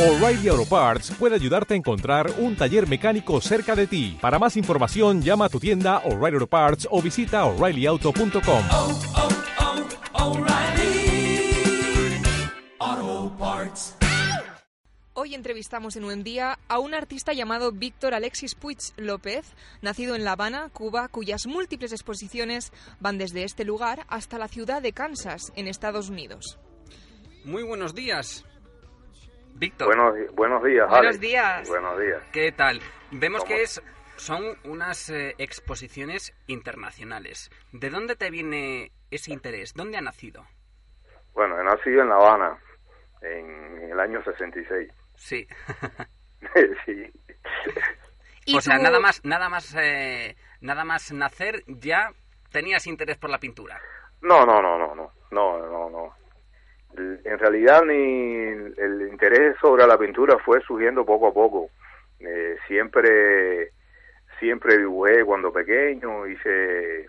O'Reilly Auto Parts puede ayudarte a encontrar un taller mecánico cerca de ti. Para más información, llama a tu tienda O'Reilly Auto Parts o visita oreillyauto.com. oh, oh, Parts. Hoy entrevistamos en un día a un artista llamado Víctor Alexis Puig López, nacido en La Habana, Cuba, cuyas múltiples exposiciones van desde este lugar hasta la ciudad de Kansas, en Estados Unidos. Muy buenos días, Víctor. Buenos, buenos días, Buenos Alex. días. Buenos días. ¿Qué tal? Vemos ¿Cómo? que es, son unas eh, exposiciones internacionales. ¿De dónde te viene ese interés? ¿Dónde ha nacido? Bueno, he nacido en La Habana en el año 66. Sí. sí. Y o sea, tú- nada más, nada más, eh, nada más nacer ya tenías interés por la pintura. No, no, no, no, no, no, no, no. En realidad ni el interés sobre la pintura fue surgiendo poco a poco. Eh, siempre, siempre dibujé cuando pequeño, hice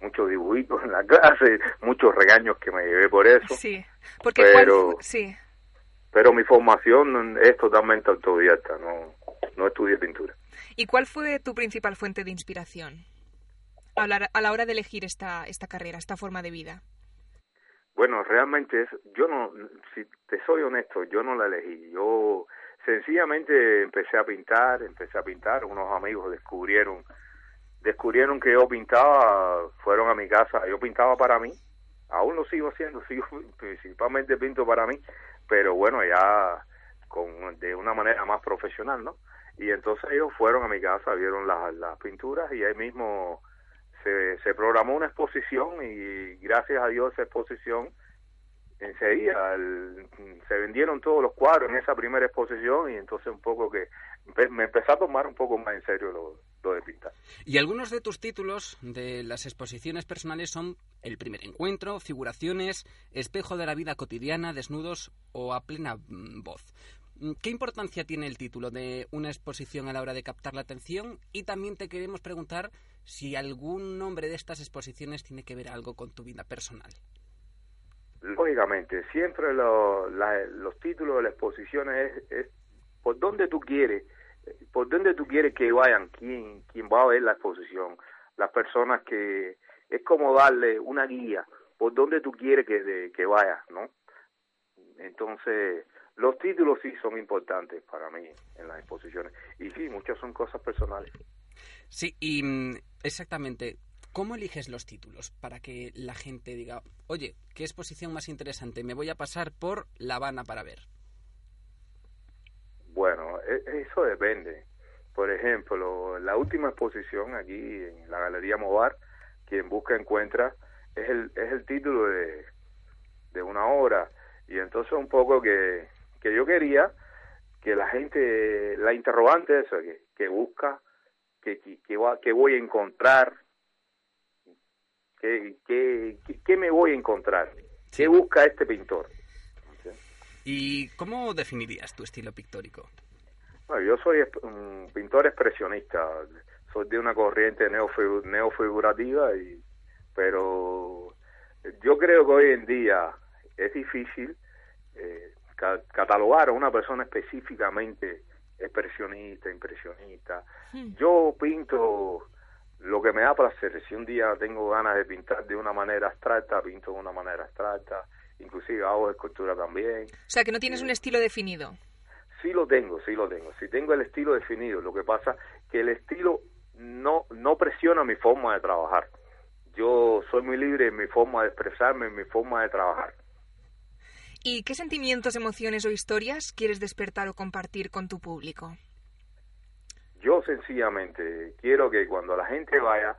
muchos dibujitos en la clase, muchos regaños que me llevé por eso. Sí, porque Pero- cuál sí. Pero mi formación es totalmente autodidacta, no, no estudié pintura. ¿Y cuál fue tu principal fuente de inspiración a la, a la hora de elegir esta, esta carrera, esta forma de vida? Bueno, realmente es, yo no, si soy honesto, yo no la elegí. Yo sencillamente empecé a pintar, empecé a pintar. Unos amigos descubrieron, descubrieron que yo pintaba, fueron a mi casa. Yo pintaba para mí, aún lo sigo haciendo, sigo principalmente pinto para mí, pero bueno ya con de una manera más profesional, ¿no? Y entonces ellos fueron a mi casa, vieron las, las pinturas y ahí mismo se, se programó una exposición y gracias a Dios esa exposición enseguida el- se vendieron todos los cuadros en esa primera exposición y entonces un poco que me empecé a tomar un poco más en serio lo, lo de pintar. Y algunos de tus títulos de las exposiciones personales son El primer encuentro, Figuraciones, Espejo de la vida cotidiana, Desnudos o A plena mm, voz. Mm, ¿Qué importancia tiene el título de una exposición a la hora de captar la atención? Y también te queremos preguntar si algún nombre de estas exposiciones tiene que ver algo con tu vida personal. Lógicamente, siempre lo- la- los títulos de las exposiciones es, por dónde tú quieres, por dónde tú quieres que vayan, quién, quién va a ver la exposición, las personas que es como darle una guía por dónde tú quieres que, de- que vaya, ¿no? Entonces, los títulos sí son importantes para mí en las exposiciones y sí, muchas son cosas personales. Sí, y mm, exactamente, ¿cómo eliges los títulos para que la gente diga, oye, qué exposición más interesante, me voy a pasar por La Habana para ver? Bueno, e- eso depende. Por ejemplo, la última exposición aquí en la Galería Movar, quien busca encuentra, es el, es el título de, de una obra. Y entonces un poco que, que yo quería que la gente, la interrogante esa, que, que busca, que, que, que voy a encontrar, que, que- que me voy a encontrar, Sí. qué busca este pintor. ¿Y cómo definirías tu estilo pictórico? Bueno, yo soy un pintor expresionista, soy de una corriente neofigu- neofigurativa, y, pero yo creo que hoy en día es difícil eh, ca- catalogar a una persona específicamente expresionista, impresionista. Hmm. Yo pinto lo que me da placer. Si un día tengo ganas de pintar de una manera abstracta, pinto de una manera abstracta. Inclusive hago escultura también. O sea, que no tienes un estilo definido. Sí lo tengo, sí lo tengo. Sí tengo el estilo definido. Lo que pasa que el estilo no no presiona mi forma de trabajar. Yo soy muy libre en mi forma de expresarme, en mi forma de trabajar. ¿Y qué sentimientos, emociones o historias quieres despertar o compartir con tu público? Yo sencillamente quiero que cuando la gente vaya,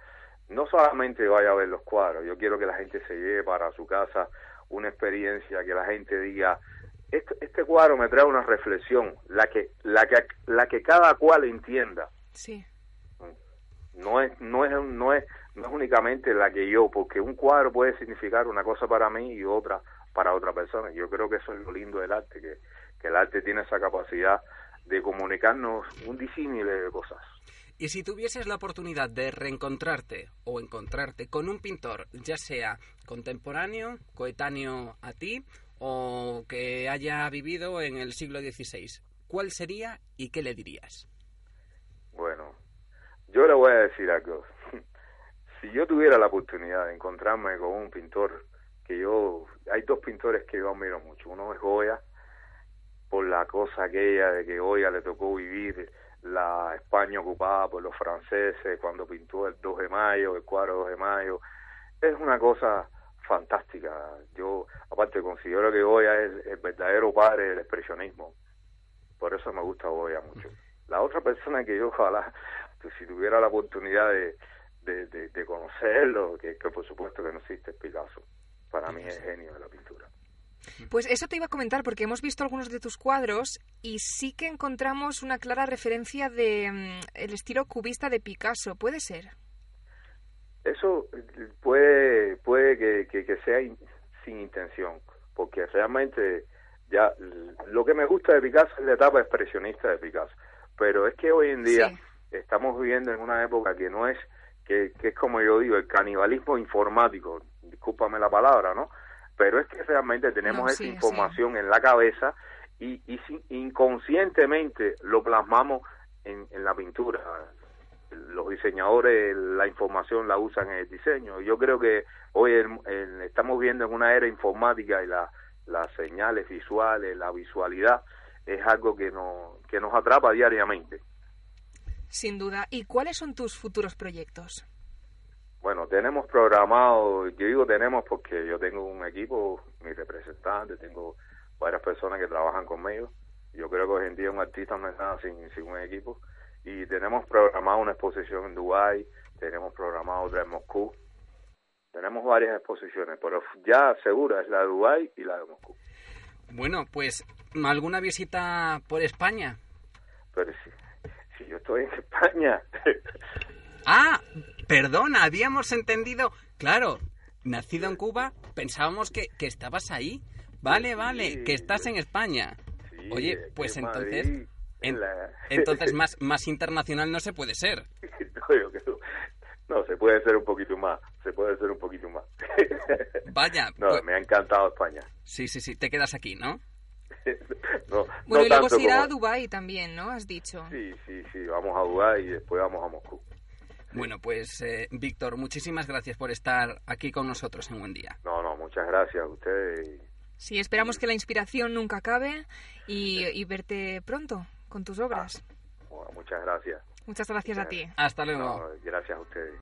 no solamente vaya a ver los cuadros, yo quiero que la gente se lleve para su casa una experiencia, que la gente diga, este, este cuadro me trae una reflexión, la que, la que, la que cada cual entienda. Sí. no es no es no es no es únicamente la que yo porque un cuadro puede significar una cosa para mí y otra para otra persona yo creo que eso es lo lindo del arte que, que el arte tiene esa capacidad de comunicarnos un disímil de cosas Y si tuvieses la oportunidad de reencontrarte o encontrarte con un pintor, ya sea contemporáneo, coetáneo a ti o que haya vivido en el siglo XVI, ¿cuál sería y qué le dirías? Bueno, yo le voy a decir algo. si yo tuviera la oportunidad de encontrarme con un pintor que yo... Hay dos pintores que yo admiro mucho. Uno es Goya, por la cosa aquella de que Goya le tocó vivir la España ocupada por los franceses cuando pintó el 2 de mayo, el cuadro 2 de mayo. Es una cosa fantástica. Yo, aparte, considero que Goya es el verdadero padre del expresionismo. Por eso me gusta Goya mucho. La otra persona que yo ojalá, pues, si tuviera la oportunidad de, de, de, de conocerlo, que, que por supuesto que no existe, es Picasso. Para mí es genio de la pintura. Pues eso te iba a comentar porque hemos visto algunos de tus cuadros y sí que encontramos una clara referencia de mm, el estilo cubista de Picasso. ¿Puede ser? Eso eh, puede puede que, que, que sea in- sin intención, porque realmente ya lo que me gusta de Picasso es la etapa expresionista de Picasso, pero es que hoy en día Sí. estamos viviendo en una época que no es que, que es como yo digo el canibalismo informático, discúlpame la palabra, ¿no? Pero es que realmente tenemos No, esa sí, sí. información en la cabeza y, y sin- inconscientemente lo plasmamos en, en la pintura los diseñadores la información la usan en el diseño. Yo creo que hoy el- el- estamos viendo en una era informática y la, las señales visuales, la visualidad es algo que nos, que nos atrapa diariamente. Sin duda. ¿Y cuáles son tus futuros proyectos? Bueno, tenemos programado, yo digo tenemos porque yo tengo un equipo, mi representante, tengo varias personas que trabajan conmigo. Yo creo que hoy en día un artista no es nada sin, sin un equipo. Y tenemos programado una exposición en Dubái, tenemos programado otra en Moscú. Tenemos varias exposiciones, pero ya segura es la de Dubái y la de Moscú. Bueno, pues alguna visita por España. Pero si, si yo estoy en España, Ah, perdona, habíamos entendido. Claro, nacido en Cuba, pensábamos que, que estabas ahí. Vale, vale, que estás en España. sí, Oye, pues en entonces, Madrid, en en- la- entonces más, más internacional no se puede ser. No, yo creo- no, se puede ser un poquito más, se puede ser un poquito más. Vaya, No, pues- me ha encantado España. sí, sí, sí, te quedas aquí, ¿no? no, Bueno, no y luego se irá como- a Dubái también, ¿no? Has dicho. Sí, sí, sí, vamos a Dubái y después vamos a Moscú. Bueno, pues eh, Víctor, muchísimas gracias por estar aquí con nosotros en Buen Día. No, no, muchas gracias a ustedes. y- Sí, esperamos que la inspiración nunca acabe y, y verte pronto con tus obras. bueno, muchas gracias. Muchas gracias a ti. Hasta luego. No, gracias a ustedes.